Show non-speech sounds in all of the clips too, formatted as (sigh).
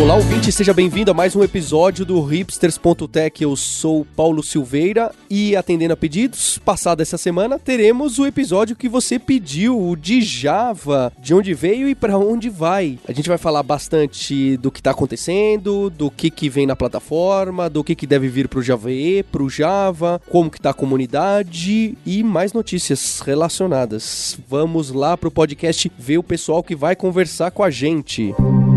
Olá, ouvinte, seja bem-vindo a mais um episódio do Hipsters.tech. Eu sou Paulo Silveira e, atendendo a pedidos, passada essa semana, teremos o episódio que você pediu, o de Java, de onde veio e para onde vai. A gente vai falar bastante do que está acontecendo, do que, que vem na plataforma, do que, que deve vir para o Java E, para o Java, como que está a comunidade e mais notícias relacionadas. Vamos lá para o podcast ver o pessoal que vai conversar com a gente. Música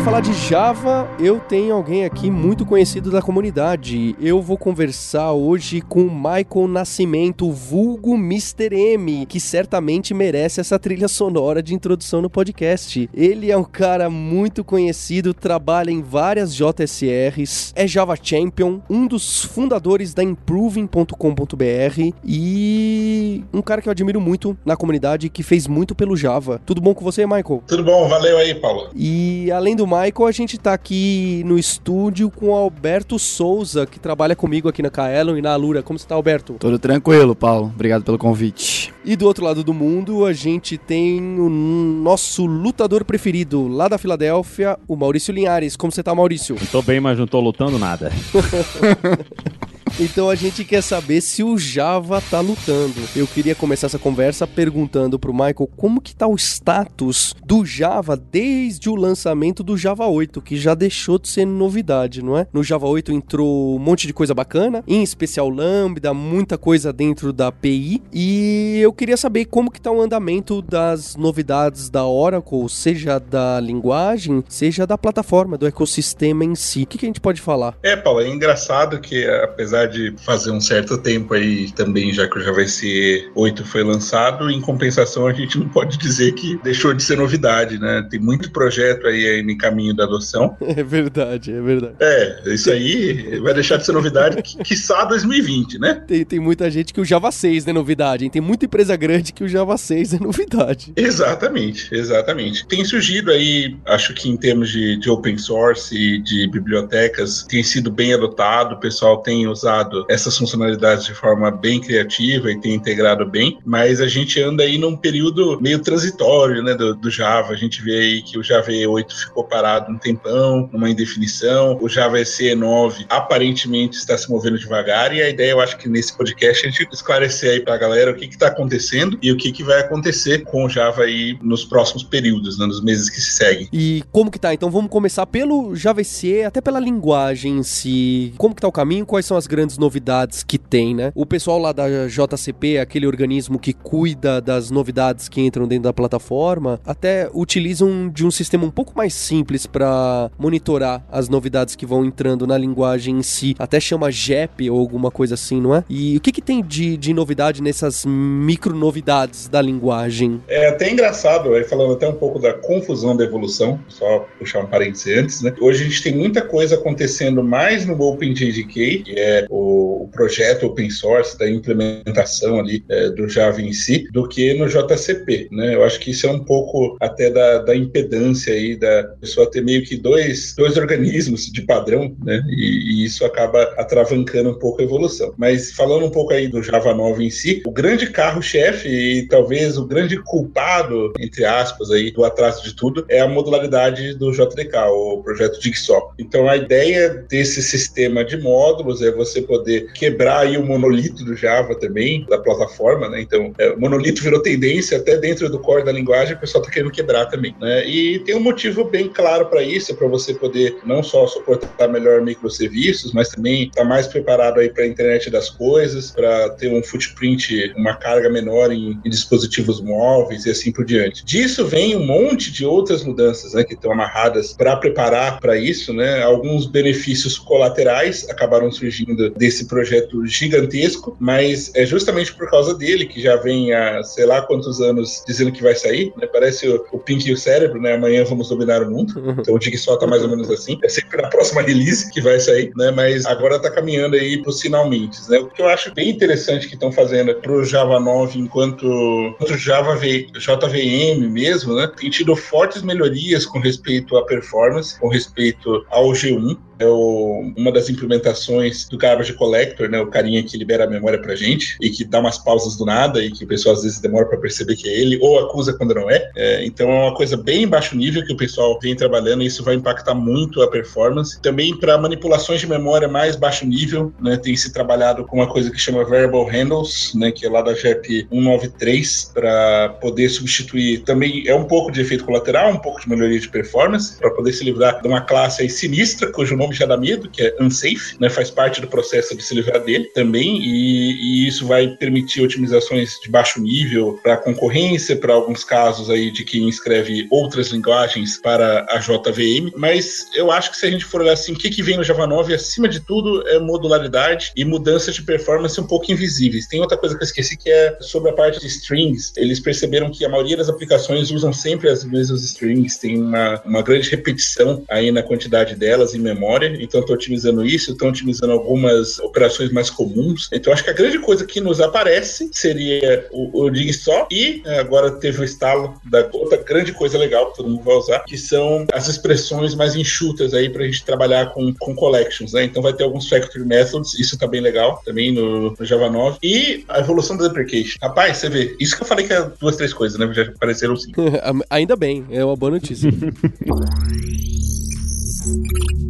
para falar de Java, eu tenho alguém aqui muito conhecido da comunidade. Eu vou conversar hoje com o Michael Nascimento, vulgo Mr. M, que certamente merece essa trilha sonora de introdução no podcast. Ele é um cara muito conhecido, trabalha em várias JSRs, é Java Champion, um dos fundadores da Improving.com.br e um cara que eu admiro muito na comunidade que fez muito pelo Java. Tudo bom com você, Michael? Tudo bom, valeu aí, Paulo. E além do Michael, a gente tá aqui no estúdio com o Alberto Souza, que trabalha comigo aqui na Kaelon e na Alura. Como você tá, Alberto? Tudo tranquilo, Paulo. Obrigado pelo convite. E do outro lado do mundo, a gente tem o nosso lutador preferido lá da Filadélfia, o Maurício Linhares. Como você tá, Maurício? Eu tô bem, mas não tô lutando nada. (laughs) Então a gente quer saber se o Java tá lutando. Eu queria começar essa conversa perguntando pro Michael como que tá o status do Java desde o lançamento do Java 8, que já deixou de ser novidade, não é? No Java 8 entrou um monte de coisa bacana, em especial Lambda, muita coisa dentro da API, e eu queria saber como que tá o andamento das novidades da Oracle, seja da linguagem, seja da plataforma, do ecossistema em si. O que, que a gente pode falar? É, Paulo, é engraçado que apesar de fazer um certo tempo aí também, já que o SE 8 foi lançado, em compensação a gente não pode dizer que deixou de ser novidade, né? Tem muito projeto aí em caminho da adoção. (laughs) É verdade, é verdade. É, isso aí vai deixar de ser novidade, quiçá 2020, né? Tem, tem muita gente que o Java 6 é novidade, hein? Tem muita empresa grande que o Java 6 é novidade. Exatamente, exatamente. Tem surgido aí, acho que em termos de, de open source e de bibliotecas, tem sido bem adotado, o pessoal tem usado usado essas funcionalidades de forma bem criativa e tem integrado bem, mas a gente anda aí num período meio transitório, né, do, do Java. A gente vê aí que o Java 8 ficou parado um tempão, numa indefinição. O Java SE 9 aparentemente está se movendo devagar e a ideia, eu acho que nesse podcast a gente esclarecer aí para a galera o que está acontecendo e o que, que vai acontecer com o Java aí nos próximos períodos, né, nos meses que se seguem. E como que tá? Então vamos começar pelo Java SE, até pela linguagem em si. Como que tá o caminho? Quais são as grandes grandes novidades que tem, né? O pessoal lá da JCP, aquele organismo que cuida das novidades que entram dentro da plataforma, até utilizam de um sistema um pouco mais simples para monitorar as novidades que vão entrando na linguagem em si. Até chama JEP ou alguma coisa assim, não é? E o que, que tem de, de novidade nessas micro novidades da linguagem? É até engraçado, aí falando até um pouco da confusão da evolução, só puxar um parênteses antes, né? Hoje a gente tem muita coisa acontecendo mais no OpenJDK, que é o, o projeto open source, da implementação ali é, do Java em si, do que no JCP, né? Eu acho que isso é um pouco até da, da impedância aí da pessoa ter meio que dois, dois organismos de padrão, né? E, e isso acaba atravancando um pouco a evolução. Mas falando um pouco aí do Java 9 em si, o grande carro-chefe e talvez o grande culpado, entre aspas, aí, do atraso de tudo, é a modularidade do JDK, o projeto Jigsaw. Então a ideia desse sistema de módulos é você você poder quebrar aí o monolito do Java também, da plataforma, né? Então, é, o monolito virou tendência até dentro do core da linguagem, o pessoal está querendo quebrar também, né? E tem um motivo bem claro para isso, é para você poder não só suportar melhor microserviços, mas também estar tá mais preparado aí para a internet das coisas, para ter um footprint, uma carga menor em, em, dispositivos móveis e assim por diante. Disso vem um monte de outras mudanças, né, que estão amarradas para preparar para isso, né? Alguns benefícios colaterais acabaram surgindo desse projeto gigantesco, mas é justamente por causa dele que já vem há sei lá quantos anos dizendo que vai sair, né? Parece o, o Pink e o cérebro, né? Amanhã vamos dominar o mundo. Uhum. Então o Jigsaw tá mais ou menos assim. É sempre na próxima release que vai sair, né? Mas agora tá caminhando aí pros finalmente, né? O que eu acho bem interessante que estão fazendo pro Java 9 enquanto, enquanto Java v, JVM mesmo, né? Tem tido fortes melhorias com respeito à performance, com respeito ao G1 é o, uma das implementações do Garbage Collector, né? O carinha que libera a memória pra gente e que dá umas pausas do nada e que o pessoal às vezes demora para perceber que é ele ou acusa quando não é. é. Então é uma coisa bem baixo nível que o pessoal vem trabalhando e isso vai impactar muito a performance. Também para manipulações de memória mais baixo nível, né? Tem se trabalhado com uma coisa que chama Variable Handles, né? Que é lá da GEP 193 para poder substituir. Também é um pouco de efeito colateral, um pouco de melhoria de performance para poder se livrar de uma classe sinistra cujo nome nome já dá medo, que é unsafe, né? Faz parte do processo de se livrar dele também, e, e isso vai permitir otimizações de baixo nível para concorrência, para alguns casos aí de quem escreve outras linguagens para a JVM. Mas eu acho que se a gente for olhar assim, o que, que vem no Java 9, acima de tudo, é modularidade e mudanças de performance um pouco invisíveis. Tem outra coisa que eu esqueci que é sobre a parte de strings. Eles perceberam que a maioria das aplicações usam sempre as mesmas strings, tem uma, uma grande repetição aí na quantidade delas em memória memória, então estou otimizando isso, estou otimizando algumas operações mais comuns. Então acho que a grande coisa que nos aparece seria o, o dig só e é, agora teve o estalo da outra grande coisa legal que todo mundo vai usar, que são as expressões mais enxutas aí para a gente trabalhar com, com collections, né? Então vai ter alguns factory methods, isso tá bem legal também no, no Java 9 e a evolução da deprecation. Rapaz, você vê, isso que eu falei que é duas, três coisas, né? Já apareceram sim. (laughs) Ainda bem, é uma boa notícia. (laughs)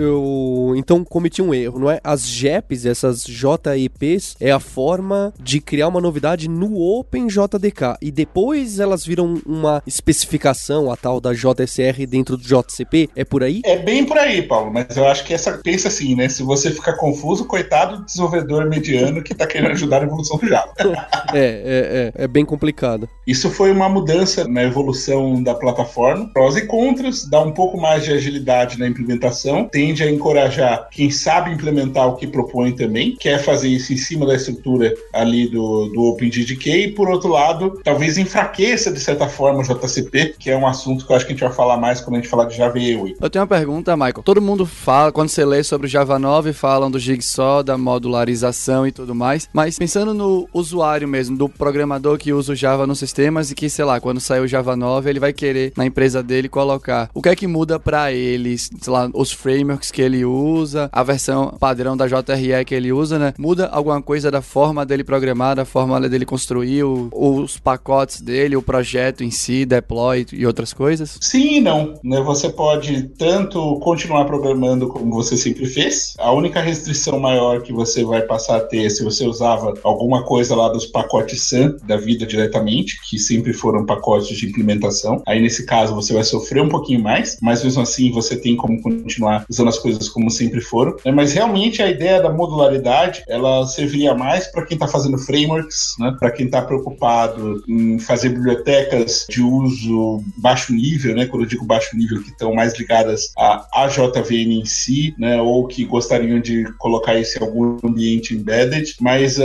eu então cometi um erro, não é? As JEPs, essas JEPs, é a forma de criar uma novidade no OpenJDK e depois elas viram uma especificação, a tal da JSR dentro do JCP. É por aí? É bem por aí, Paulo, mas eu acho que essa pensa assim, né? Se você ficar confuso, coitado do desenvolvedor mediano que tá querendo ajudar na evolução do Java. (laughs) é, é, é, é bem complicado. Isso foi uma mudança na evolução da plataforma, prós e contras, dá um pouco mais de agilidade na implementação, tende a encorajar quem sabe implementar o que propõe também, quer fazer isso em cima da estrutura ali do, do OpenGDK, e por outro lado, talvez enfraqueça de certa forma o JCP, que é um assunto que eu acho que a gente vai falar mais quando a gente falar de Java EUI. Eu tenho uma pergunta, Michael. Todo mundo fala, quando você lê sobre Java 9, falam do Jigsaw, da modularização e tudo mais, mas pensando no usuário mesmo, do programador que usa o Java nos sistemas e que, sei lá, quando sair o Java 9, ele vai querer na empresa dele colocar o que é que muda para eles, sei lá, os frameworks que ele usa, a versão padrão da JRE que ele usa, né? Muda alguma coisa da forma dele programar, da forma dele construir o, os pacotes dele, o projeto em si, deploy e outras coisas? Sim e não. Né? Você pode tanto continuar programando como você sempre fez. A única restrição maior que você vai passar a ter se você usava alguma coisa lá dos pacotes SAM da vida diretamente, que sempre foram pacotes de implementação. Aí nesse caso você vai sofrer um pouquinho mais, mas mesmo assim você tem como continuar usando as coisas como sempre foram. Né? Mas realmente a ideia da modularidade ela serviria mais para quem está fazendo frameworks, né? para quem está preocupado em fazer bibliotecas de uso baixo nível, né? quando eu digo baixo nível, que estão mais ligadas à AJVM em si, né? ou que gostariam de colocar isso em algum ambiente embedded. Mas uh,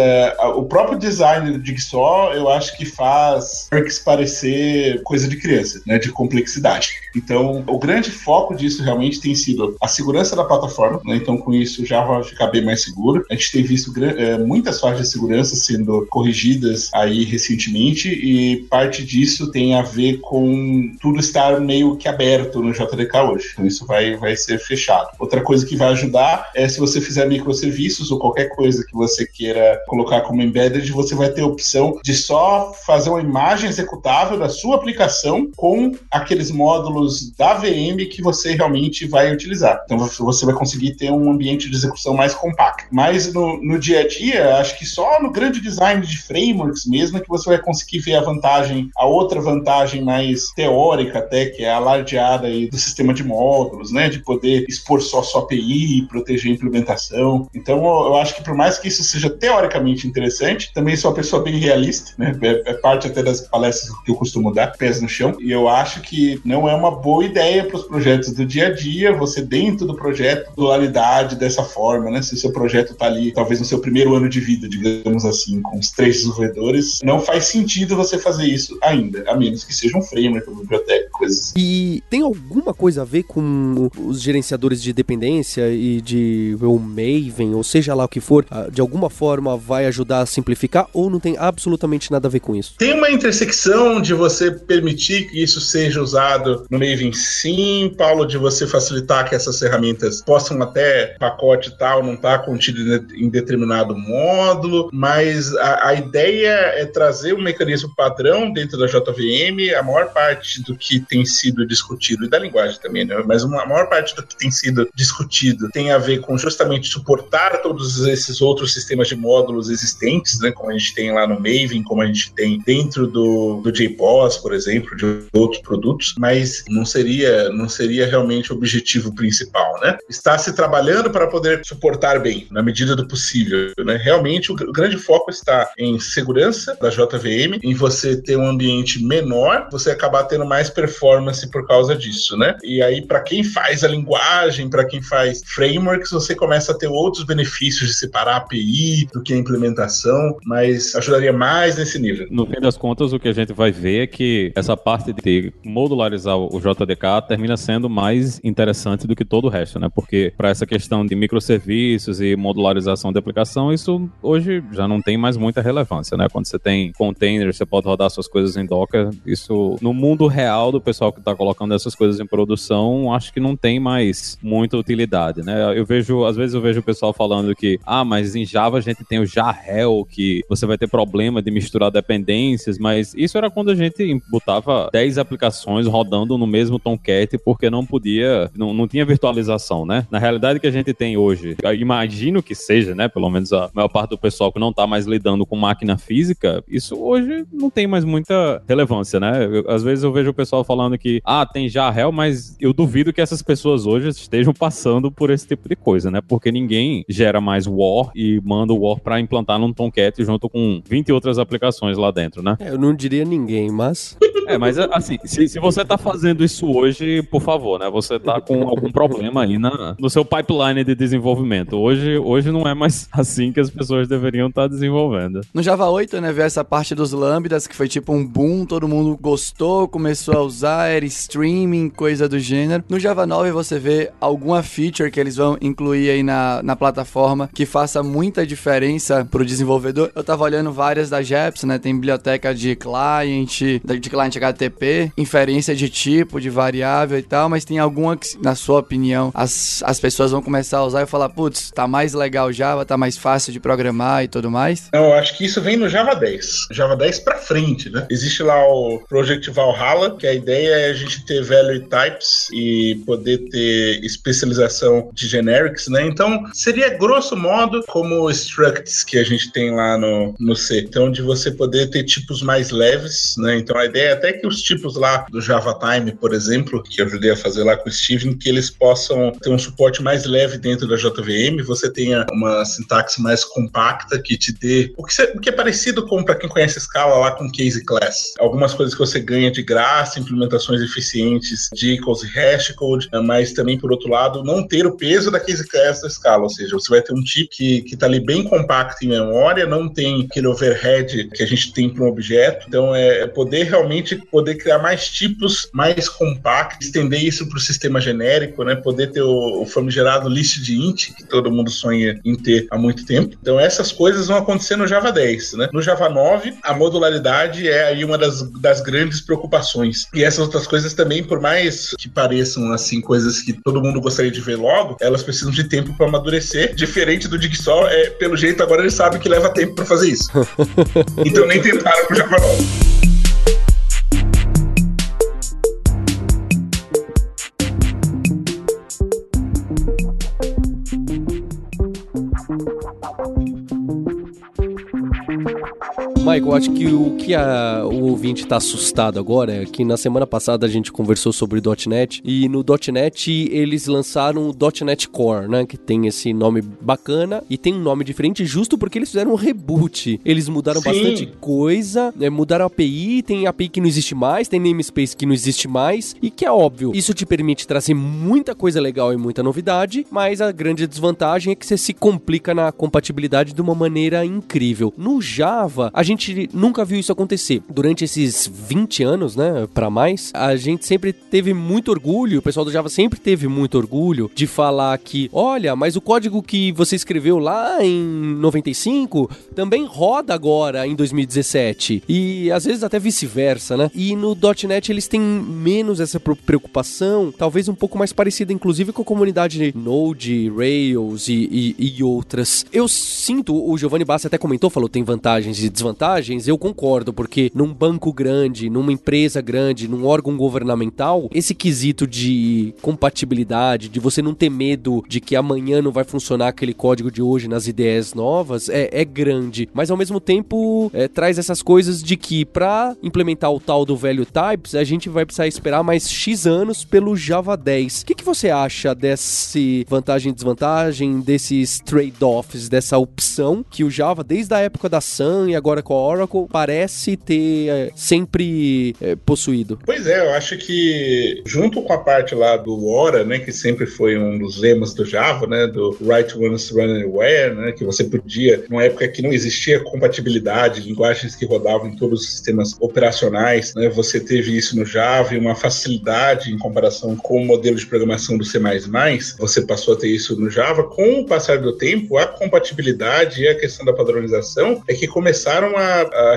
o próprio design do Jigsaw eu acho que faz frameworks parecer coisa de criança, né? de complexidade. Então, o grande foco disso realmente tem sido a segurança da plataforma, né? então com isso já vai ficar bem mais seguro. A gente tem visto é, muitas falhas de segurança sendo corrigidas aí recentemente e parte disso tem a ver com tudo estar meio que aberto no JDK hoje. Então isso vai, vai ser fechado. Outra coisa que vai ajudar é se você fizer microserviços ou qualquer coisa que você queira colocar como embedded, você vai ter a opção de só fazer uma imagem executável da sua aplicação com aqueles módulos da VM que você realmente vai utilizar. Então Então você vai conseguir ter um ambiente de execução mais compacto. Mas no, no dia a dia, acho que só no grande design de frameworks mesmo é que você vai conseguir ver a vantagem, a outra vantagem mais teórica até, que é a alardeada aí do sistema de módulos, né? De poder expor só sua API, proteger a implementação. Então eu acho que por mais que isso seja teoricamente interessante, também sou uma pessoa bem realista, né? É, é parte até das palestras que eu costumo dar, pés no chão. E eu acho que não é uma boa ideia para os projetos do dia a dia, você dentro do projeto, dualidade dessa forma, né? Se o seu projeto está ali, talvez no seu primeiro ano de vida, digamos assim, com os três desenvolvedores, não faz sentido você fazer isso ainda, a menos que seja um framework, uma biblioteca, coisas assim. E tem alguma coisa a ver com os gerenciadores de dependência e de o Maven, ou seja lá o que for, ah, de alguma forma vai ajudar a simplificar ou não tem absolutamente nada a ver com isso? Tem uma intersecção de você permitir que isso seja usado no Maven sim, Paulo, de você facilitar que essas ferramentas possam até pacote tal não estar tá contido em determinado módulo, mas a, a, ideia é trazer um mecanismo padrão dentro da JVM. A maior parte do que tem sido discutido, e da linguagem também, né? mas uma, a maior parte do que tem sido discutido tem a ver com justamente suportar todos esses outros sistemas de módulos existentes, né? como a gente tem lá no Maven, como a gente tem dentro do, do JPOS, por exemplo, de outros produtos, mas não seria, não seria realmente o objetivo principal. Né? Está se trabalhando para poder suportar bem, na medida do possível. Né? Realmente, o, grande foco está em segurança da JVM, em você ter um ambiente menor, você acabar tendo mais performance por causa disso, né? E aí, para quem faz a linguagem, para quem faz frameworks, você começa a ter outros benefícios de separar a API do que a implementação, mas ajudaria mais nesse nível. No fim das contas, o que a gente vai ver é que essa parte de modularizar o JDK termina sendo mais interessante do que todo o resto, né? Porque para essa questão de microserviços e modularização de aplicação, isso hoje já não tem mais muita relevância, né? Quando você tem containers, você pode rodar suas coisas em Docker. Isso, no mundo real do pessoal que está colocando essas coisas em produção, acho que não tem mais muita utilidade, né? Eu vejo, às vezes eu vejo o pessoal falando que, ah, mas em Java a gente tem o Jarrel, que você vai ter problema de misturar dependências, mas isso era quando a gente botava 10 aplicações rodando no mesmo Tomcat porque não podia, não, não tinha né? Na realidade que a gente tem hoje, imagino que seja, né? Pelo menos a maior parte do pessoal que não está mais lidando com máquina física, isso hoje não tem mais muita relevância, né? Eu, às vezes eu vejo o pessoal falando que, ah, tem Jarrel, mas eu duvido que essas pessoas hoje estejam (laughs) passando por esse tipo de coisa, né? Porque ninguém gera mais War e manda o War para implantar num Tomcat junto com 20 outras aplicações lá dentro, né? É, eu não diria ninguém, mas. É, mas assim, se, se você tá fazendo isso hoje, por favor, né? Você tá com algum problema aí na, no seu pipeline de desenvolvimento. Hoje, hoje não é mais (laughs) assim que as pessoas deveriam estar tá desenvolvendo. No Java 8, né, veio essa parte dos lambdas, que foi tipo um boom, todo mundo gostou, começou a usar, era streaming, coisa do gênero. No Java 9 você vê alguma feature que eles vão incluir aí na, na plataforma que faça muita diferença pro desenvolvedor. Eu tava olhando várias da JEPS, né, tem biblioteca de client, de client HTTP, inferência de tipo, de variável e tal, mas tem alguma que, na sua opinião, as, as pessoas vão começar a usar e falar, putz, tá mais legal Java, tá mais fácil de programar e tudo mais? Não, eu acho que isso vem no Java 10. Java 10 para frente, né? Existe lá o Project Valhalla, que a ideia é a gente ter value types e poder ter especialização de generics, né? Então, seria grosso modo como structs que a gente tem lá no, no C. Então, de você poder ter tipos mais leves, né? Então, a ideia é até que os tipos lá do Java Time, por exemplo, que eu ajudei a fazer lá com o Steven, que eles possam ter um suporte mais leve dentro da JVM, você tenha uma sintaxe mais compacta que te dê o que, o que é parecido com, para quem conhece Scala, lá com Case Class. Algumas coisas que você ganha de graça, implementações eficientes de equals e hashcode, né, mas também, por outro lado, não ter o peso da Case Class da Scala, ou seja, você vai ter um tipo que, que tá ali bem compacto em memória, não tem aquele overhead que a gente tem para um objeto, então é, é poder realmente poder criar mais tipos mais compactos, estender isso para o sistema genérico, né, poder ter o, o famigerado list de int, que todo mundo sonha em ter há muito tempo. Então essas coisas vão acontecer no Java 10, né? No Java 9, a modularidade é aí uma das, das grandes preocupações. E essas outras coisas também, por mais que pareçam assim coisas que todo mundo gostaria de ver logo, elas precisam de tempo para amadurecer. Diferente do Jigsaw, é, pelo jeito agora eles sabem que leva tempo para fazer isso. (laughs) então nem tentaram pro Java 9. Michael, acho que o que a, o ouvinte está assustado agora é que na semana passada a gente conversou sobre .NET e no .NET eles lançaram o .NET Core, né? Que tem esse nome bacana e tem um nome diferente justo porque eles fizeram um reboot. Eles mudaram Sim. bastante coisa, né, mudaram a API, tem API que não existe mais, tem namespace que não existe mais e que é óbvio, isso te permite trazer muita coisa legal e muita novidade, mas a grande desvantagem é que você se complica na compatibilidade de uma maneira incrível. No Java, a gente nunca viu isso acontecer. Durante esses 20 anos, né, para mais, a gente sempre teve muito orgulho, o pessoal do Java sempre teve muito orgulho de falar que, olha, mas o código que você escreveu lá em 95 também roda agora em 2017. E às vezes até vice-versa, né? E no .NET eles têm menos essa preocupação, talvez um pouco mais parecida, inclusive, com a comunidade Node, Rails e, e- e outras. Eu sinto, o Giovanni Bassi até comentou, falou tem vantagens e desvantagens, eu concordo, porque num banco grande, numa empresa grande, num órgão governamental, esse quesito de compatibilidade, de você não ter medo de que amanhã não vai funcionar aquele código de hoje nas ideias novas, é, é grande. Mas ao mesmo tempo, é, traz essas coisas de que pra implementar o tal do velho types, a gente vai precisar esperar mais X anos pelo Java 10. O que, que você acha desse vantagem e desvantagem, desses trade-offs, dessa opção que o Java, desde a época da Sun e agora com Oracle, parece ter é, sempre é, possuído? Pois é, eu acho que junto com a parte lá do Ora, né, que sempre foi um dos lemas do Java, né, do Write Once Run Anywhere, né, que você podia, numa época que não existia compatibilidade, linguagens que rodavam em todos os sistemas operacionais, né, você teve isso no Java e uma facilidade em comparação com o modelo de programação do C++, você passou a ter isso no Java. Com o passar do tempo, a compatibilidade e a questão da padronização é que começaram a,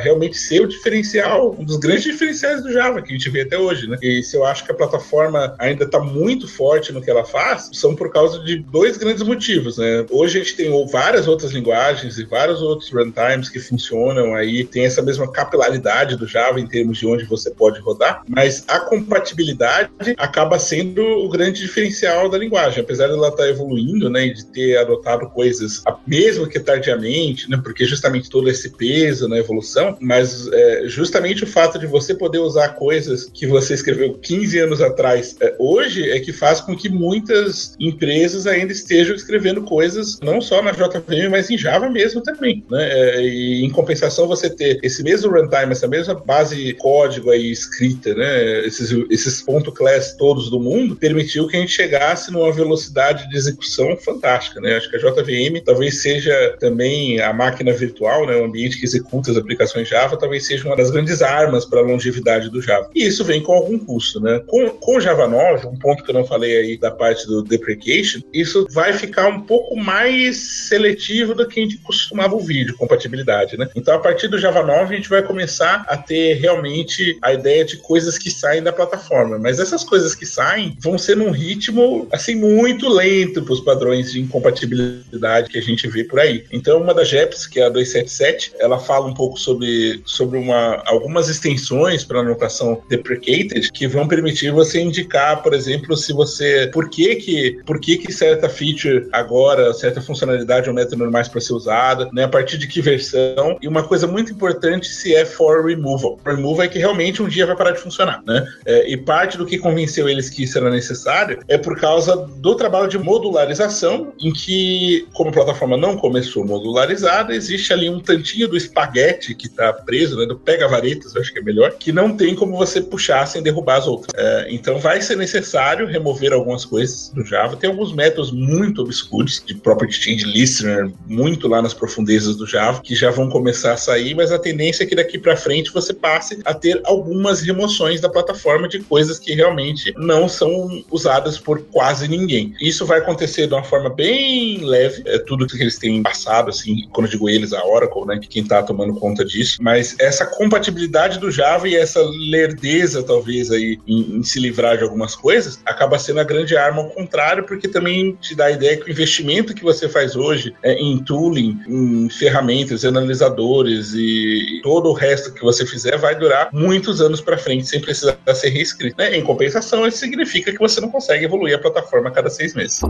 realmente ser o diferencial, um dos grandes diferenciais do Java que a gente vê até hoje, né? E se eu acho que a plataforma ainda está muito forte no que ela faz, são por causa de dois grandes motivos, né? Hoje a gente tem várias outras linguagens e vários outros runtimes que funcionam aí, tem essa mesma capilaridade do Java em termos de onde você pode rodar, mas a compatibilidade acaba sendo o grande diferencial da linguagem, apesar dela estar evoluindo, né, e de ter adotado coisas, mesmo que tardiamente, né, porque justamente todo esse peso evolução, mas é, justamente o fato de você poder usar coisas que você escreveu 15 anos atrás é, hoje é que faz com que muitas empresas ainda estejam escrevendo coisas não só na JVM, mas em Java mesmo também, né, é, e em compensação você ter esse mesmo runtime, essa mesma base código aí escrita, né, esses, esses ponto class todos do mundo, permitiu que a gente chegasse numa velocidade de execução fantástica, né? Acho que a JVM talvez seja também a máquina virtual, né, o ambiente que executa as aplicações Java, talvez seja uma das grandes armas para a longevidade do Java. E isso vem com algum custo, né? Com, com o Java 9, um ponto que eu não falei aí da parte do deprecation, isso vai ficar um pouco mais seletivo do que a gente costumava ouvir de compatibilidade, né? Então, a partir do Java 9, a gente vai começar a ter realmente a ideia de coisas que saem da plataforma. Mas essas coisas que saem vão ser num ritmo, assim, muito lento para os padrões de incompatibilidade que a gente vê por aí. Então, uma das JEPs, que é a 277, ela fala um pouco sobre, sobre uma, algumas extensões para anotação deprecated que vão permitir você indicar, por exemplo, se você. Por que que, por que, que certa feature agora, certa funcionalidade é um método normais para ser usada, né? A partir de que versão. E uma coisa muito importante se é for removal. Removal é que realmente um dia vai parar de funcionar, né? É, e parte do que convenceu eles que isso era necessário é por causa do trabalho de modularização, em que, como a plataforma não começou modularizada, existe ali um tantinho do espaguete que está preso, né? Do pega-varetas, acho que é melhor, que não tem como você puxar sem derrubar as outras. É, então vai ser necessário remover algumas coisas do Java. Tem alguns métodos muito obscuros, de property change listener, muito lá nas profundezas do Java, que já vão começar a sair, mas a tendência é que daqui para frente você passe a ter algumas remoções da plataforma de coisas que realmente não são usadas por quase ninguém. Isso vai acontecer de uma forma bem leve, é tudo que eles têm passado, assim, quando eu digo eles, a Oracle, né, que quem tá tomando conta disso, mas essa compatibilidade do Java e essa lerdeza, talvez, aí, em, em se livrar de algumas coisas, acaba sendo a grande arma ao contrário, porque também te dá a ideia que o investimento que você faz hoje é, em tooling, em ferramentas, analisadores e todo o resto que você fizer vai durar muitos anos para frente sem precisar ser reescrito. Né? Em compensação, isso significa que você não consegue evoluir a plataforma a cada seis meses.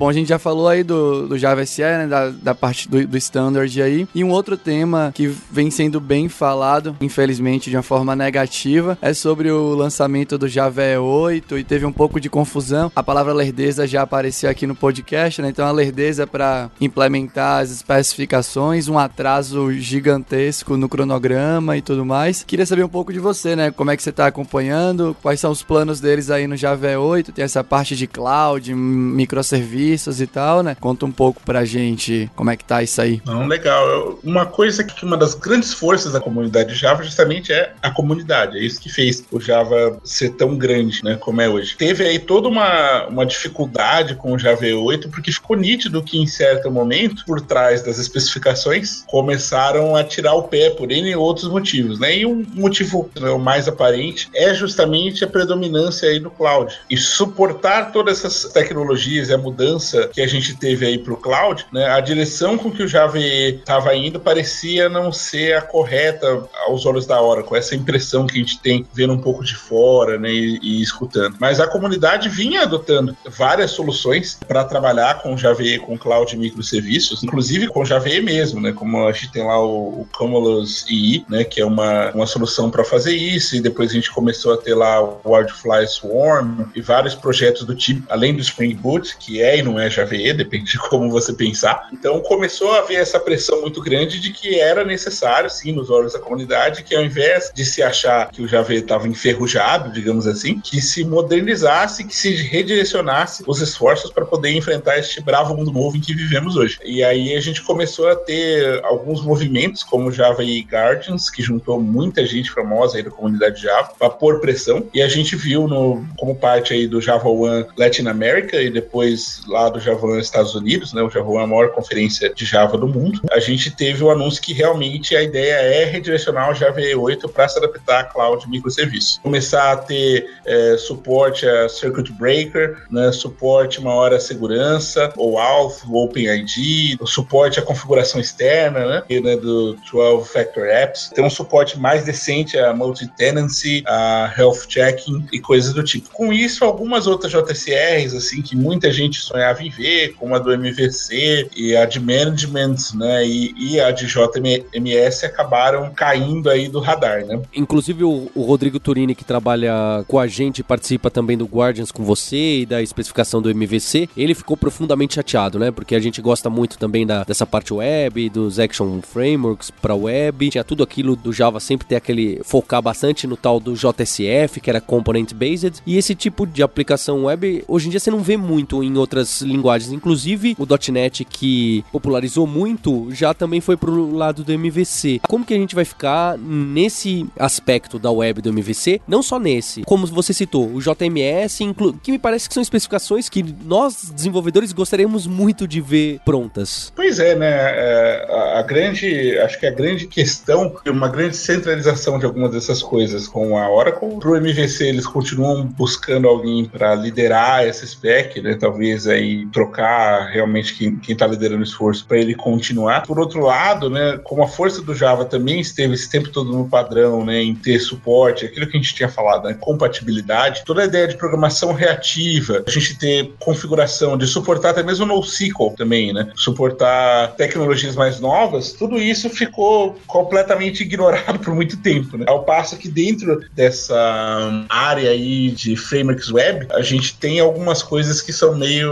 Bom, a gente já falou aí do, do Java SE, né, da, da parte do, do standard aí. E um outro tema que vem sendo bem falado, infelizmente de uma forma negativa, é sobre o lançamento do Java 8 e teve um pouco de confusão. A palavra lerdeza já apareceu aqui no podcast, né? Então a lerdeza para implementar as especificações, um atraso gigantesco no cronograma e tudo mais. Queria saber um pouco de você, né? Como é que você está acompanhando? Quais são os planos deles aí no Java 8? Tem essa parte de cloud, microserviços e tal, né? Conta um pouco pra gente como é que tá isso aí. Não, legal. Uma coisa que uma das grandes forças da comunidade Java justamente é a comunidade. É isso que fez o Java ser tão grande, né, como é hoje. Teve aí toda uma, uma dificuldade com o Java 8, porque ficou nítido que em certo momento, por trás das especificações, começaram a tirar o pé por N outros motivos, né? E um motivo né, mais aparente é justamente a predominância aí do cloud. E suportar todas essas tecnologias e a mudança que a gente teve aí para o cloud, né, a direção com que o Java estava indo parecia não ser a correta aos olhos da Oracle. Essa impressão que a gente tem vendo um pouco de fora né, e, e escutando. Mas a comunidade vinha adotando várias soluções para trabalhar com Java com cloud e microserviços, inclusive com Java mesmo, né, como a gente tem lá o, o Cumulus EE, né, que é uma, uma solução para fazer isso, e depois a gente começou a ter lá o Wildfly Swarm e vários projetos do tipo, além do Spring Boot, que é não é Java depende de como você pensar. Então começou a haver essa pressão muito grande de que era necessário, sim, nos olhos da comunidade, que ao invés de se achar que o Java estava enferrujado, digamos assim, que se modernizasse, que se redirecionasse os esforços para poder enfrentar este bravo mundo novo em que vivemos hoje. E aí a gente começou a ter alguns movimentos, como Java e Guardians, que juntou muita gente famosa aí da comunidade Java para pôr pressão. E a gente viu no, como parte aí do Java One Latin America e depois lá do Java One Estados Unidos, né? O Java é a maior conferência de Java do mundo. A gente teve o anúncio que realmente a ideia é redirecionar o Java 8 para se adaptar a cloud microserviços. Começar a ter é, suporte a Circuit Breaker, né? Suporte maior à segurança, ou Auth, o OpenID, suporte à configuração externa, né? E, né do 12 Factor Apps. Tem um suporte mais decente a multi-tenancy, a health checking e coisas do tipo. Com isso, algumas outras JCRs, assim, que muita gente sonhava em ver, como a do MVC e a de Management, né, e, e a de JMS acabaram caindo aí do radar, né. Inclusive o, o Rodrigo Turini, que trabalha com a gente, participa também do Guardians com você e da especificação do MVC, ele ficou profundamente chateado, né, porque a gente gosta muito também da, dessa parte web, dos Action Frameworks para web, tinha tudo aquilo do Java sempre ter aquele focar bastante no tal do JSF, que era Component Based, e esse tipo de aplicação web, hoje em dia você não vê muito em outras linguagens, inclusive o .NET que popularizou muito, já também foi pro lado do MVC. Como que a gente vai ficar nesse aspecto da web do MVC? Não só nesse, como você citou, o JMS, que me parece que são especificações que nós, desenvolvedores, gostaríamos muito de ver prontas. Pois é, né? É, a grande, acho que a grande questão, uma grande centralização de algumas dessas coisas com a Oracle. Pro MVC, eles continuam buscando alguém para liderar essa spec, né? Talvez aí trocar realmente quem, quem tá liderando o esforço para ele continuar. Por outro lado, né, como a força do Java também esteve esse tempo todo no padrão, né, em ter suporte, aquilo que a gente tinha falado, né, compatibilidade, toda a ideia de programação reativa, a gente ter configuração de suportar até mesmo NoSQL também, né, suportar tecnologias mais novas, tudo isso ficou completamente ignorado por muito tempo, né? Ao passo que dentro dessa área aí de frameworks web, a gente tem algumas coisas que são meio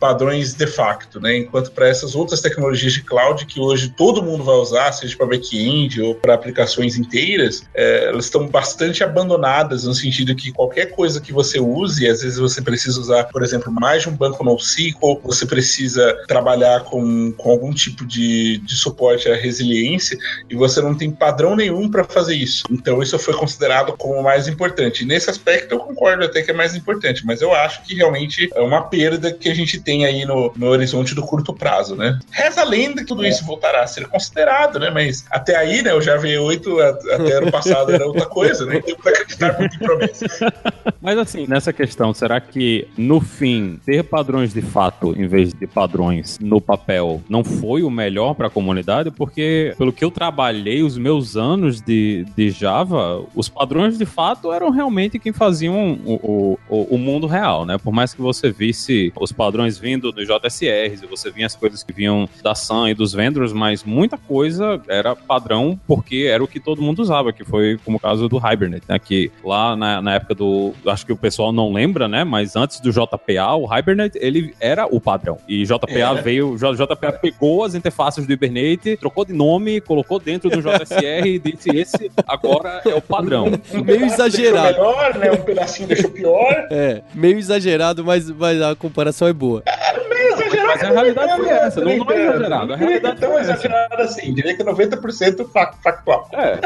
padrões de facto, né? Enquanto para essas outras tecnologias de cloud que hoje todo mundo vai usar, seja para back-end ou para aplicações inteiras, é, elas estão bastante abandonadas no sentido que qualquer coisa que você use, às vezes você precisa usar, por exemplo, mais de um banco NoSQL, você precisa trabalhar com, com algum tipo de, de suporte à resiliência e você não tem padrão nenhum para fazer isso. Então isso foi considerado como mais importante. nesse aspecto eu concordo até que é mais importante, mas eu acho que realmente é uma perda que a gente tem aí no, no horizonte do curto prazo, né? Reza a lenda que tudo isso voltará a ser considerado, né? Mas até aí, né, o Java 8 até ano passado era outra coisa, né? Tem que acreditar muito em promessas. (laughs) Mas assim, nessa questão, será que no fim ter padrões de fato em vez de padrões no papel não foi o melhor para a comunidade? Porque pelo que eu trabalhei os meus anos de, de Java, os padrões de fato eram realmente quem faziam o, o, o mundo real, né? Por mais que você visse os padrões padrões vindo dos JSRs, e você vinha as coisas que vinham da Sun e dos vendors, mas muita coisa era padrão porque era o que todo mundo usava, que foi como o caso do Hibernate, né? Que lá na, na época do. Acho que o pessoal não lembra, né? Mas antes do JPA, o Hibernate, ele era o padrão. E JPA é. veio. O JPA pegou as interfaces do Hibernate, trocou de nome, colocou dentro do JSR e disse: esse agora é o padrão. (laughs) meio exagerado. melhor, né? Um pedacinho deixou pior. É, meio exagerado, mas, mas a comparação é boa. É, exagerado. Mas a realidade foi essa, não, não é exagerado. A realidade é tão exagerada assim, diria que 90% factual. É.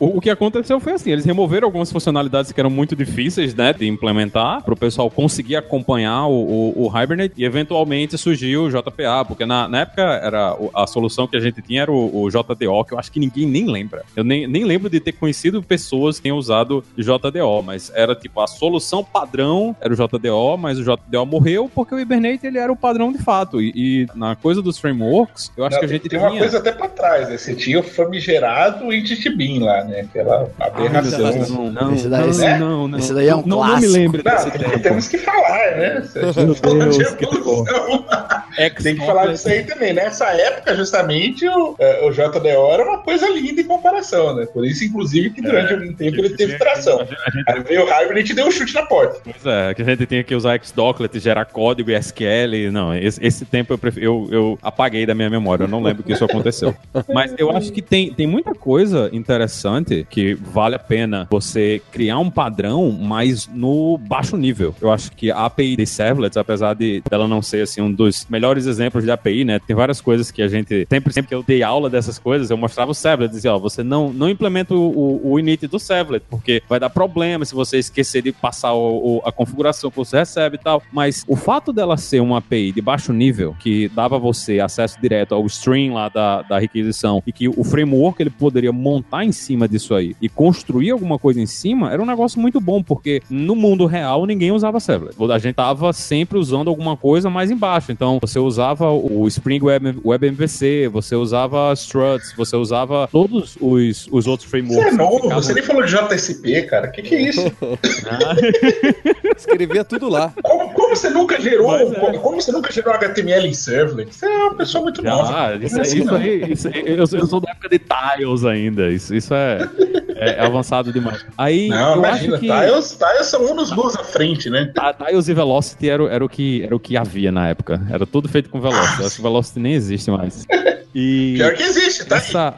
O, o, que aconteceu foi assim, eles removeram algumas funcionalidades que eram muito difíceis, né, de implementar, para o pessoal conseguir acompanhar o, o, o, Hibernate e eventualmente surgiu o JPA, porque na, na época era a solução que a gente tinha era o, o, JDO, que eu acho que ninguém nem lembra. Eu nem, nem lembro de ter conhecido pessoas que tenham usado JDO, mas era tipo a solução padrão era o JDO, mas o JDO morreu porque o Hibernate ele era o padrão de fato. E, e na coisa dos frameworks, eu acho Não, que a gente tem tinha... uma coisa até para trás, né? Você tinha o famigerado ITTBin lá, né? Aquela aberração. Ah, não, não, esse daí, não, não, não, esse daí é um não, clássico. Não me lembro desse tempo. Temos que falar, né? Meu Deus, que Tem que falar disso aí também. Nessa época, justamente, o, é, o JDO era uma coisa linda em comparação, né? Por isso, inclusive, que durante é, algum tempo ele teve tração. Gente... Aí veio o Hybrid e deu um chute na porta. Pois é, que a gente tinha que usar Xdocklet, gerar código e SQL. Não, esse, esse tempo eu, eu, eu apaguei da minha memória. Eu não lembro que isso aconteceu. Mas eu acho que tem, tem muita coisa interessante que vale a pena você criar um padrão, mas no baixo nível. Eu acho que a API de servlets, apesar de dela não ser assim um dos melhores exemplos de API, né? Tem várias coisas que a gente sempre sempre que eu dei aula dessas coisas, eu mostrava o servlet, dizia, ó, você não não implementa o, o, init do servlet, porque vai dar problema se você esquecer de passar o, o, a configuração que você recebe e tal. Mas o fato dela ser uma API de baixo nível, que dava você acesso direto ao stream lá da, da requisição e que o framework ele poderia montar em cima disso aí e construir alguma coisa em cima, era um negócio muito bom, porque no mundo real ninguém usava servlet. A gente tava sempre usando alguma coisa mais embaixo. Então, você usava o Spring Web, Web MVC, você usava Struts, você usava todos os, os outros frameworks. Você é novo, ficavam... você nem falou de JSP, cara. O que, que é isso? (laughs) Escrevia tudo lá. Como, como você nunca gerou, é. como, como, você nunca gerou HTML em servlet? Você é uma pessoa muito nova. Ah, isso, é, isso aí, isso, eu, eu sou da época de Tiles ainda. Isso, isso é, é, avançado demais. Aí, não, imagina, que... Tiles, Tiles são um dos dois à frente, né? Tiles e Velocity era, era, o que, era o que havia na época. Era tudo feito com Velocity. Ah, Acho que Velocity nem existe mais. E Pior que existe, tá? Essa...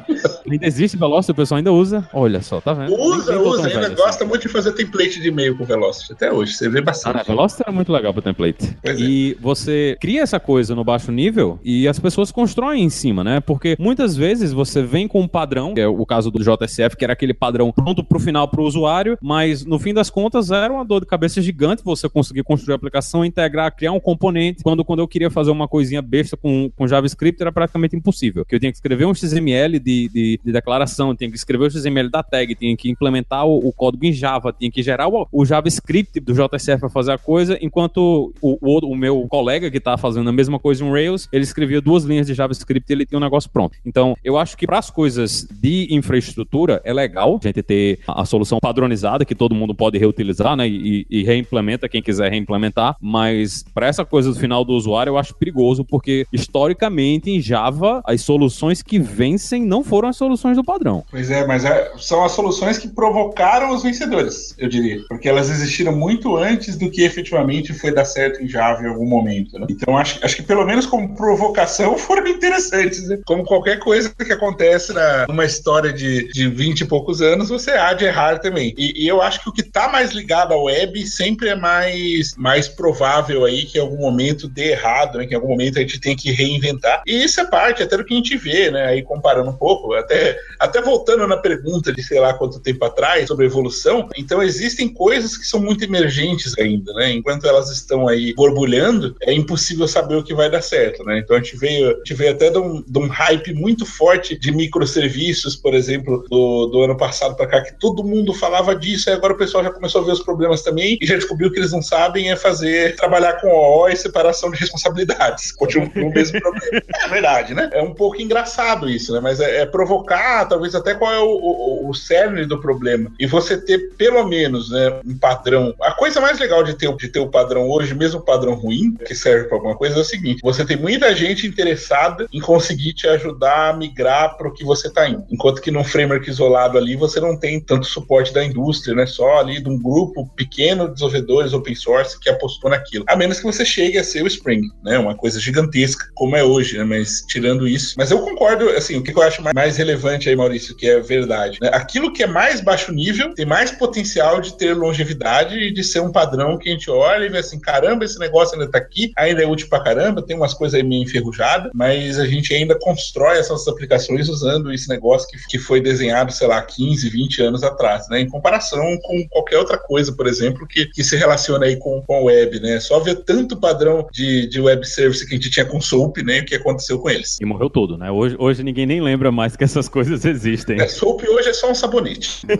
Ainda existe Velocity, o pessoal ainda usa. Olha só, tá vendo? Usa, usa, ainda gosta muito de fazer template de e-mail com Velocity. Até hoje, você vê bastante. Ah? Velocity era muito legal pro template. Pois e é. você cria essa coisa no baixo nível e as pessoas constroem em cima, né? Porque muitas vezes você vem com um padrão, que é o caso do JSF, que era aquele padrão pronto pro final pro usuário, mas no fim das contas era uma dor de cabeça gigante você conseguir construir a aplicação, integrar, criar um componente. Quando, quando eu queria fazer uma coisinha besta com, com JavaScript, era praticamente impossível. Que eu tinha que escrever um XML de, de, de declaração, tinha que escrever o XML da tag, tinha que implementar o, o código em Java, tinha que gerar o, o JavaScript do JSF para fazer a coisa, enquanto o, o, o meu colega que estava fazendo a mesma coisa em Rails, ele escrevia duas linhas de JavaScript e ele tinha um negócio pronto. Então, eu acho que para as coisas de infraestrutura é legal a gente ter a solução padronizada que todo mundo pode reutilizar, né? E, e reimplementa quem quiser reimplementar, mas para essa coisa do final do usuário eu acho perigoso porque historicamente em Java as soluções que vencem não foram as soluções do padrão. Pois é, mas é, são as soluções que provocaram os vencedores, eu diria, porque elas existiram muito antes do que efetivamente foi dar certo em Java em algum momento. Né? Então acho, acho que pelo menos como provocação (laughs) foram interessantes, né? Como qualquer coisa que acontece na, numa história de, de 20 e poucos anos, você há de errar também. E, e eu acho que o que está mais ligado à web sempre é mais, mais provável aí que em algum momento dê errado, né? que em algum momento a gente tem que reinventar. E isso é parte até do que a gente vê, né? Aí comparando um pouco, até, até voltando na pergunta de sei lá quanto tempo atrás sobre evolução, então existem coisas que são muito emergentes ainda, né? Enquanto elas estão aí borbulhando, é impossível saber o que vai dar certo, né? Então a gente veio, a gente veio até de um, de um hype muito forte de microserviços, por exemplo, do, do ano passado para cá, que todo mundo falava disso, e agora o pessoal já começou a ver os problemas também e já descobriu que eles não sabem é fazer, trabalhar com OO e separação de responsabilidades. (laughs) Continua o mesmo problema. É verdade, né? É um pouco engraçado isso, né? Mas é, é, tocar, talvez até qual é o, o, o cerne do problema. E você ter pelo menos né, um padrão. A coisa mais legal de ter, de ter o padrão hoje, mesmo o padrão ruim, que serve para alguma coisa, é o seguinte: você tem muita gente interessada em conseguir te ajudar a migrar para o que você está indo. Enquanto que num framework isolado ali, você não tem tanto suporte da indústria, né? Só ali de um grupo pequeno de desenvolvedores open source que apostou naquilo. A menos que você chegue a ser o Spring, né? Uma coisa gigantesca, como é hoje, né? Mas tirando isso. Mas eu concordo, assim, o que eu acho mais relevante aí, Maurício, que é verdade. Né? Aquilo que é mais baixo nível tem mais potencial de ter longevidade e de ser um padrão que a gente olha e vê assim: caramba, esse negócio ainda tá aqui, ainda é útil pra caramba, tem umas coisas aí meio enferrujadas, mas a gente ainda constrói essas aplicações usando esse negócio que, que foi desenhado, sei lá, 15, 20 anos atrás, né? Em comparação com qualquer outra coisa, por exemplo, que, que se relaciona aí com, com a web, né? Só ver tanto padrão de, de web service que a gente tinha com Soap, né? O que aconteceu com eles. E morreu tudo, né? Hoje, hoje ninguém nem lembra mais que essas coisas existem. É, Soap hoje é só um sabonete. (laughs)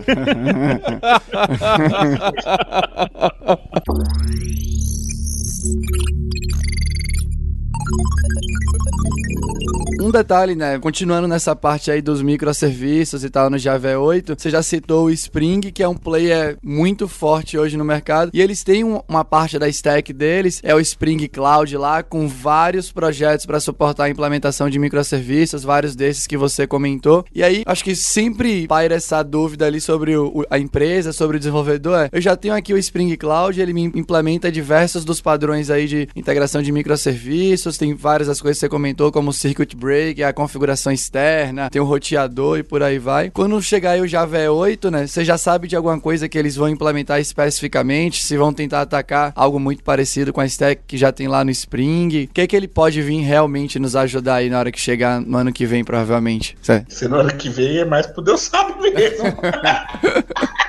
(laughs) Um detalhe, né? Continuando nessa parte aí dos microserviços e tal no Java 8, você já citou o Spring, que é um player muito forte hoje no mercado. E eles têm um, uma parte da stack deles, é o Spring Cloud lá, com vários projetos para suportar a implementação de microserviços, vários desses que você comentou. E aí, acho que sempre paira essa dúvida ali sobre o, a empresa, sobre o desenvolvedor. É, eu já tenho aqui o Spring Cloud, ele me implementa diversos dos padrões aí de integração de microserviços, tem várias das coisas que você comentou, como Circuit Break, a configuração externa, tem o roteador e por aí vai. Quando chegar aí o Java 8, né, você já sabe de alguma coisa que eles vão implementar especificamente, se vão tentar atacar algo muito parecido com a stack que já tem lá no Spring. O que é que ele pode vir realmente nos ajudar aí na hora que chegar no ano que vem, provavelmente? Certo? Se no ano que vem é mais pro Deus sabe mesmo. (laughs)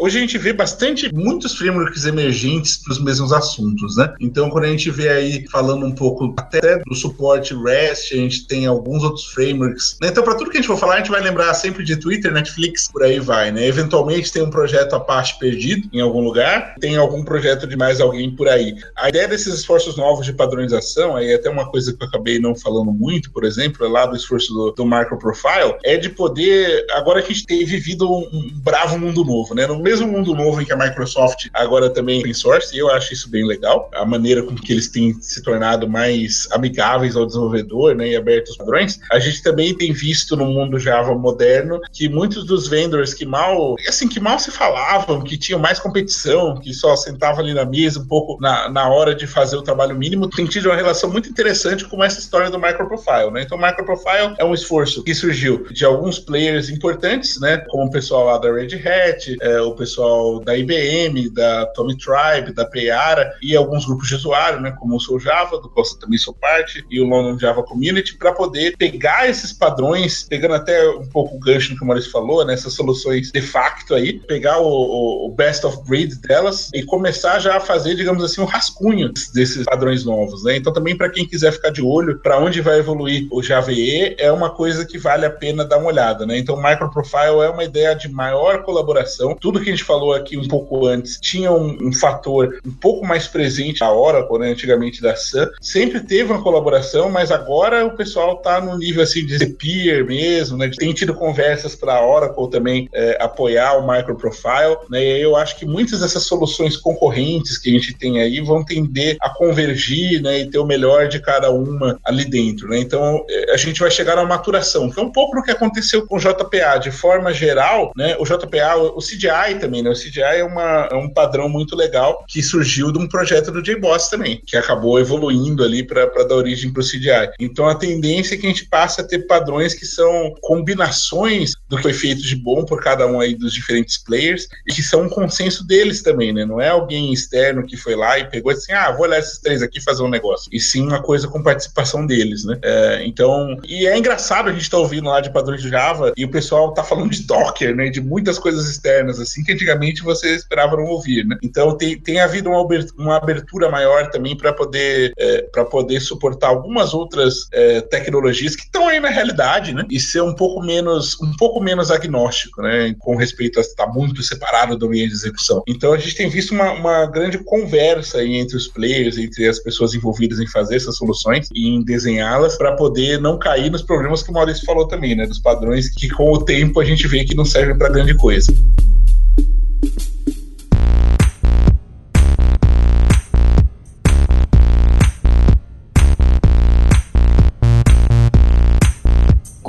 Hoje a gente vê bastante, muitos frameworks emergentes para os mesmos assuntos, né? Então, quando a gente vê aí falando um pouco até do suporte REST, a gente tem alguns outros frameworks. Né? Então, para tudo que a gente for falar, a gente vai lembrar sempre de Twitter, Netflix, por aí vai, né? Eventualmente tem um projeto Apache perdido em algum lugar, tem algum projeto de mais alguém por aí. A ideia desses esforços novos de padronização, aí é até uma coisa que eu acabei não falando muito, por exemplo, lá do esforço do, do Microprofile, é de poder, agora que a gente tem vivido um, um bravo mundo novo, né? No mesmo mundo novo em que a Microsoft agora também open source, e eu acho isso bem legal, a maneira com que eles têm se tornado mais amigáveis ao desenvolvedor, né, e abertos padrões, a gente também tem visto no mundo Java moderno que muitos dos vendors que mal, assim, que mal se falavam, que tinham mais competição, que só sentavam ali na mesa um pouco na, na hora de fazer o trabalho mínimo, tem tido uma relação muito interessante com essa história do Microprofile, né? Então, o Microprofile é um esforço que surgiu de alguns players importantes, né, como o pessoal lá da Red Hat, é, o pessoal da IBM, da Tommy Tribe, da Payara e alguns grupos de usuário, né, como o Sou Java, do qual também sou parte, e o London Java Community, para poder pegar esses padrões, pegando até um pouco o gancho que o Maurício falou, né, essas soluções de facto aí, pegar o, o best of breed delas e começar já a fazer, digamos assim, um rascunho desses padrões novos, né? Então também para quem quiser ficar de olho para onde vai evoluir o Java EE, é uma coisa que vale a pena dar uma olhada, né? Então Microprofile é uma ideia de maior colaboração. Tudo que a gente falou aqui um pouco antes tinha um, um fator um pouco mais presente a Oracle, né, antigamente da Sun, sempre teve uma colaboração, mas agora o pessoal tá no nível assim de peer mesmo, né? Tem tido conversas para a Oracle também é, apoiar o Microprofile, né? E eu acho que muitas dessas soluções concorrentes que a gente tem aí vão tender a convergir, né, e ter o melhor de cada uma ali dentro, né? Então é, a gente vai chegar à maturação, que é um pouco o que aconteceu com o JPA de forma geral, né? O JPA, o CDI também, né? O CDI é, uma, é um padrão muito legal que surgiu de um projeto do JBoss também, que acabou evoluindo ali para dar origem para o CDI. Então a tendência é que a gente passe a ter padrões que são combinações do que foi feito de bom por cada um aí dos diferentes players e que são um consenso deles também, né? Não é alguém externo que foi lá e pegou assim, ah, vou olhar esses três aqui e fazer um negócio. E sim uma coisa com participação deles, né? É, então, e é engraçado a gente tá ouvindo lá de padrões de Java e o pessoal tá falando de Docker, né? De muitas coisas externas, assim, assim que antigamente você esperava não ouvir, né? Então tem, tem havido uma abertura, maior também para poder é, para poder suportar algumas outras é, tecnologias que estão aí na realidade, né? E ser um pouco menos um pouco menos agnóstico, né? Com respeito a estar muito separado do ambiente de execução. Então a gente tem visto uma, uma grande conversa aí entre os players, entre as pessoas envolvidas em fazer essas soluções e em desenhá-las para poder não cair nos problemas que o Maurício falou também, né? Dos padrões que com o tempo a gente vê que não servem para grande coisa.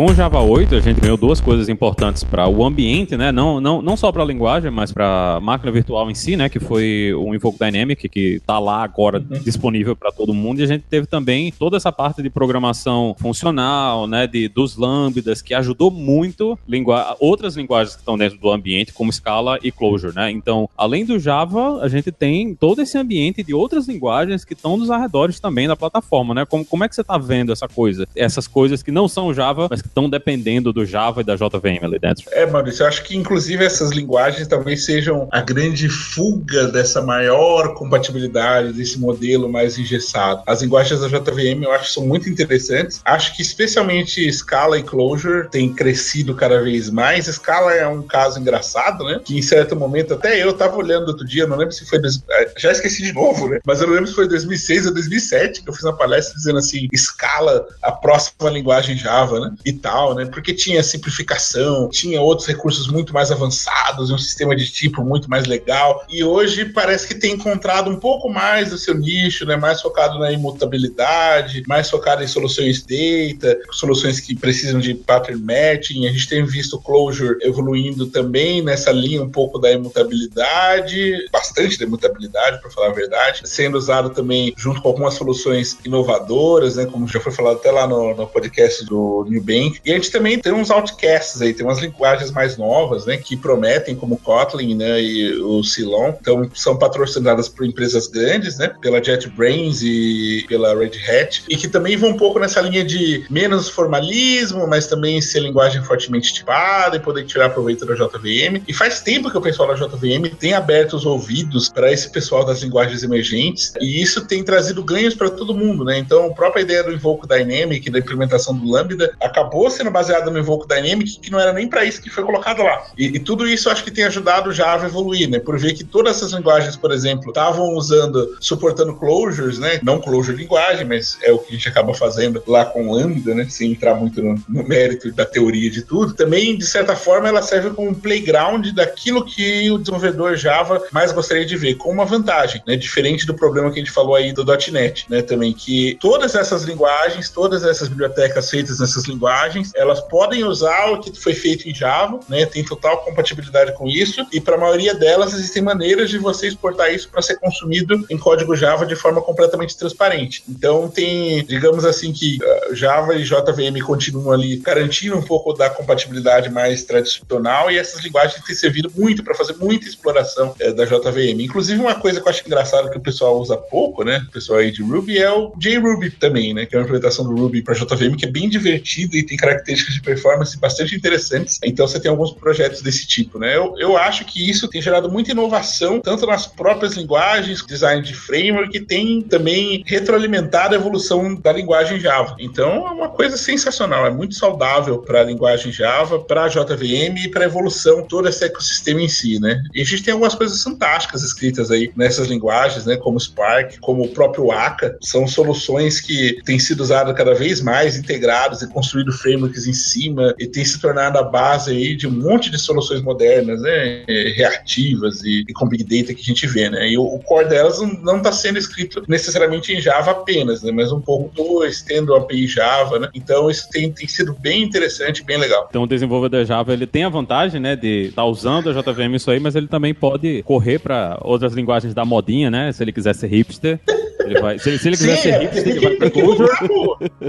Com o Java 8, a gente ganhou duas coisas importantes para o ambiente, né? Não, não, não só para a linguagem, mas para a máquina virtual em si, né? Que foi o Invoke Dynamic, que está lá agora uhum. disponível para todo mundo. E a gente teve também toda essa parte de programação funcional, né? De, dos lambdas, que ajudou muito lingu outras linguagens que estão dentro do ambiente, como Scala e Clojure, né? Então, além do Java, a gente tem todo esse ambiente de outras linguagens que estão nos arredores também da plataforma, né? Como, como é que você está vendo essa coisa? Essas coisas que não são Java, mas que estão dependendo do Java e da JVM ali dentro. É, Maurício, eu acho que inclusive essas linguagens talvez sejam a grande fuga dessa maior compatibilidade, desse modelo mais engessado. As linguagens da JVM eu acho que são muito interessantes. Acho que especialmente Scala e Clojure têm crescido cada vez mais. Scala é um caso engraçado, né? Que em certo momento, até eu estava olhando outro dia, não lembro se foi. É, já esqueci de novo, né? Mas eu não lembro se foi 2006 ou 2007 que eu fiz uma palestra dizendo assim: Scala, a próxima linguagem Java, né? E né? Porque tinha simplificação, tinha outros recursos muito mais avançados, um sistema de tipo muito mais legal. E hoje parece que tem encontrado um pouco mais do seu nicho, né? Mais focado na imutabilidade, mais focado em soluções data, soluções que precisam de pattern matching. A gente tem visto o Clojure evoluindo também nessa linha um pouco da imutabilidade, bastante da imutabilidade, para falar a verdade, sendo usado também junto com algumas soluções inovadoras, né? Como já foi falado até lá no, no podcast do New Bank, e a gente também tem uns outcasts aí, tem umas linguagens mais novas, né, que prometem, como Kotlin, né, e o Silon. Então, são patrocinadas por empresas grandes, né, pela JetBrains e pela Red Hat, e que também vão um pouco nessa linha de menos formalismo, mas também ser linguagem fortemente tipada e poder tirar proveito da JVM. E faz tempo que o pessoal da JVM tem aberto os ouvidos para esse pessoal das linguagens emergentes, e isso tem trazido ganhos para todo mundo, né? Então, a própria ideia do Invoke Dynamic, da implementação do Lambda, acabou acabou sendo baseada no Invoke Dynamic, que não era nem para isso que foi colocado lá. E, e, tudo isso acho que tem ajudado o Java a evoluir, né? Por ver que todas essas linguagens, por exemplo, estavam usando, suportando closures, né? Não closure linguagem, mas é o que a gente acaba fazendo lá com Lambda, né? Sem entrar muito no, no mérito da teoria de tudo. Também, de certa forma, ela serve como um playground daquilo que o desenvolvedor Java mais gostaria de ver, com uma vantagem, né? Diferente do problema que a gente falou aí do .NET, né? Também que todas essas linguagens, todas essas bibliotecas feitas nessas linguagens elas podem usar o que foi feito em Java, né? Tem total compatibilidade com isso, e para a maioria delas existem maneiras de você exportar isso para ser consumido em código Java de forma completamente transparente. Então tem, digamos assim, que uh, Java e JVM continuam ali garantindo um pouco da compatibilidade mais tradicional, e essas linguagens têm servido muito para fazer muita exploração uh, da JVM. Inclusive, uma coisa que eu acho engraçada que o pessoal usa pouco, né? O pessoal aí de Ruby é o JRuby também, né? Que é uma implementação do Ruby para JVM que é bem divertido e tem características de performance bastante interessantes. Então você tem alguns projetos desse tipo, né? Eu, eu acho que isso tem gerado muita inovação, tanto nas próprias linguagens, design de framework, que tem também retroalimentado a evolução da linguagem Java. Então é uma coisa sensacional, é muito saudável para a linguagem Java, para a JVM e para a evolução todo esse ecossistema em si, né? E a gente tem algumas coisas fantásticas escritas aí nessas linguagens, né? Como Spark, como o próprio Aka, são soluções que têm sido usadas cada vez mais integrados e construído frameworks em cima e tem se tornado a base aí de um monte de soluções modernas, né, reativas e, e com Big Data que a gente vê, né, e o, o core delas não está sendo escrito necessariamente em Java apenas, né, mas um pouco do estendo API Java, né, então isso tem, tem sido bem interessante, bem legal. Então o desenvolvedor Java, ele tem a vantagem, né, de estar tá usando a JVM isso aí, mas ele também pode correr para outras linguagens da modinha, né, se ele quiser ser hipster. Ele vai, se, se, ele quiser Sim, ser hipster, ele vai pra Clojure.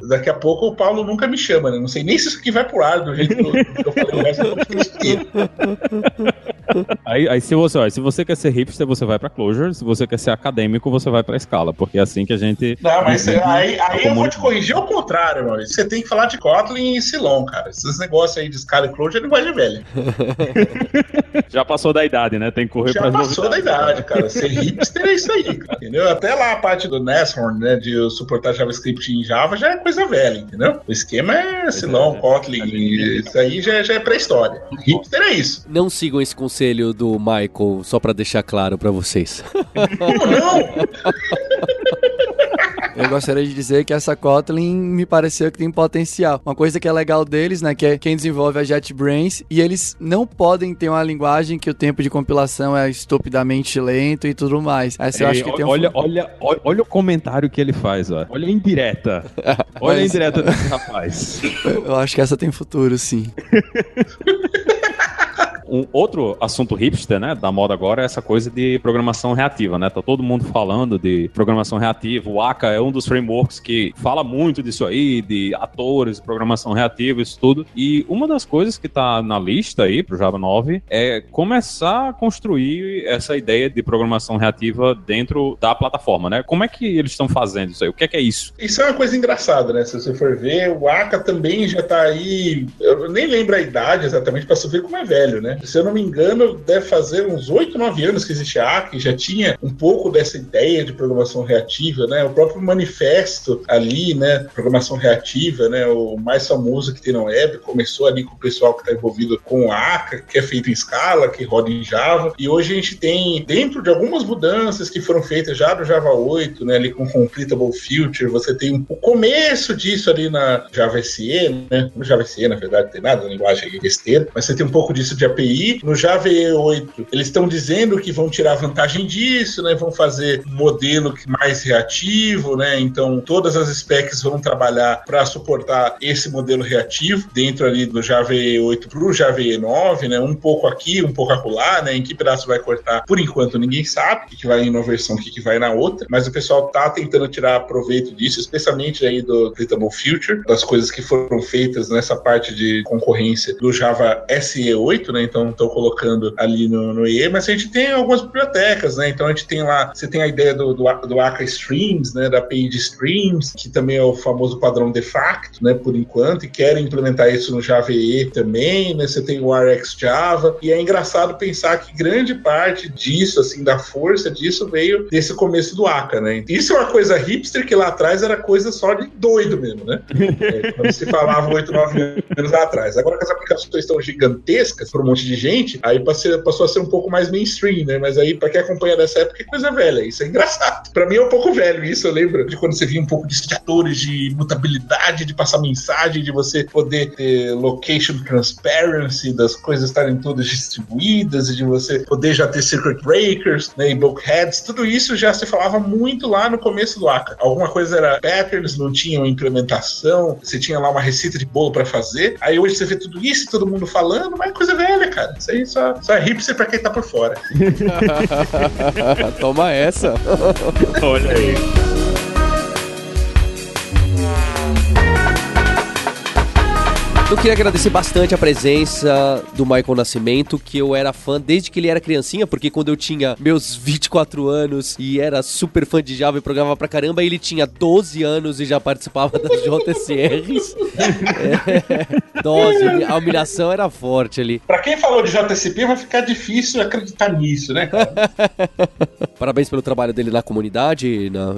Daqui a pouco o Paulo nunca me chama, né? Não sei nem se isso aqui vai pro ar do jeito que eu, falei o resto. Aí, aí se, você, ó, se você quer ser hipster, você vai pra Clojure. Se você quer ser acadêmico, você vai pra Scala. Porque é assim que a gente... Não, mas cê, aí, aí eu vou te corrigir ao contrário, mano. Você tem que falar de Kotlin e Silon, cara. Esses negócios aí de Scala e Clojure é linguagem velha. Já passou da idade, né? Tem que correr Já passou da idade, cara. Ser hipster é isso aí, cara. Entendeu? Até lá a parte do Nashorn, né, de suportar JavaScript em Java já é coisa velha, entendeu? O esquema é Silon, é, Kotlin, é, isso aí já, já é pré-história. Hipster é isso. Não sigam esse conselho do Michael, só para deixar claro para vocês. (laughs) Eu gostaria de dizer que essa Kotlin me pareceu que tem potencial. Uma coisa que é legal deles, né, que é quem desenvolve a JetBrains, e eles não podem ter uma linguagem que o tempo de compilação é estupidamente lento e tudo mais. Essa eu acho que tem um olha, olha, olha, olha o comentário que ele faz, ó. Olha a indireta. (laughs) Olha a indireta desse rapaz. (laughs) Eu acho que essa tem futuro, sim. Um outro assunto hipster, né, da moda agora é essa coisa de programação reativa, né? Tá todo mundo falando de programação reativa. O Aka é um dos frameworks que fala muito disso aí, de atores, programação reativa, isso tudo. E uma das coisas que tá na lista aí pro Java 9 é começar a construir essa ideia de programação reativa dentro da plataforma, né? Como é que eles estão fazendo isso aí? O que é que é isso? Isso é uma coisa engraçada, né? Se você for ver, o Aka também já tá aí. Eu nem lembro a idade exatamente para saber como é velho, né? Se eu não me engano, deve fazer uns 8, 9 anos que existe a ACK, já tinha um pouco dessa ideia de programação reativa, né? O próprio manifesto ali, né? Programação reativa, né? O mais famoso que tem na web, começou ali com o pessoal que está envolvido com a que é feito em Scala, que roda em Java, e hoje a gente tem, dentro de algumas mudanças que foram feitas já no Java 8, né? Ali com Completable Future, você tem o começo disso ali na Java SE, né? No Java SE, na verdade, não tem nada na linguagem besteira, mas você tem um pouco disso de API No Java E8, eles estão dizendo que vão tirar vantagem disso, né? Vão fazer um modelo mais reativo, né? Então, todas as specs vão trabalhar para suportar esse modelo reativo dentro ali do Java E8 para o Java E9, né? Um pouco aqui, um pouco acolá, né? Em que pedaço vai cortar? Por enquanto, ninguém sabe o que vai em uma versão, o que vai na outra, mas o pessoal tá tentando tirar proveito disso, especialmente aí do Clickable Future, das coisas que foram feitas nessa parte de concorrência do Java SE8, né? Então, estão colocando ali no, no IE, mas a gente tem algumas bibliotecas, né? Então a gente tem lá, você tem a ideia do, do, do Aka Streams, né? Da API de Streams, que também é o famoso padrão de facto, né? Por enquanto, e querem implementar isso no Java EE também, né? Você tem o RX Java, e é engraçado pensar que grande parte disso, assim, da força disso veio desse começo do Aka, né? Isso é uma coisa hipster que lá atrás era coisa só de doido mesmo, né? (laughs) É, quando se falava 8, 9 anos atrás. Agora que as aplicações estão gigantescas para um monte de gente, aí passou a ser um pouco mais mainstream, né? Mas aí, pra quem acompanha dessa época, é coisa velha. Isso é engraçado. Pra mim é um pouco velho isso. Eu lembro de quando você via um pouco de atores de mutabilidade, de passar mensagem, de você poder ter location transparency, das coisas estarem todas distribuídas, e de você poder já ter circuit breakers, né? E bulkheads. Tudo isso já se falava muito lá no começo do Aka. Alguma coisa era patterns, não tinha uma implementação, você tinha lá uma receita de bolo para fazer. Aí hoje você vê tudo isso, todo mundo falando, mas é coisa velha, cara. Isso aí só, só é hipster pra quem tá por fora. (laughs) (laughs) Toma essa. Olha aí. Eu queria agradecer bastante a presença do Michael Nascimento, que eu era fã desde que ele era criancinha, porque quando eu tinha meus (laughs) 24 anos e era super fã de Java e programava pra caramba, ele tinha 12 anos e já participava das JSRs. (laughs) é, 12, a humilhação era forte ali. Pra quem falou de JSP, vai ficar difícil acreditar nisso, né, cara? (laughs) Parabéns pelo trabalho dele na comunidade na,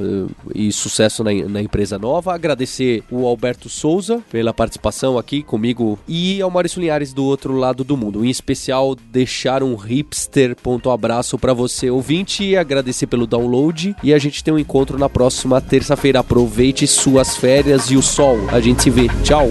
e sucesso na, na empresa nova. Agradecer o Alberto Souza pela participação aqui comigo e ao Maurício Linhares do outro lado do mundo. Em especial, deixar um hipster ponto abraço para você ouvinte, agradecer pelo download e a gente tem um encontro na próxima terça-feira. Aproveite suas férias e o sol. A gente se vê. Tchau.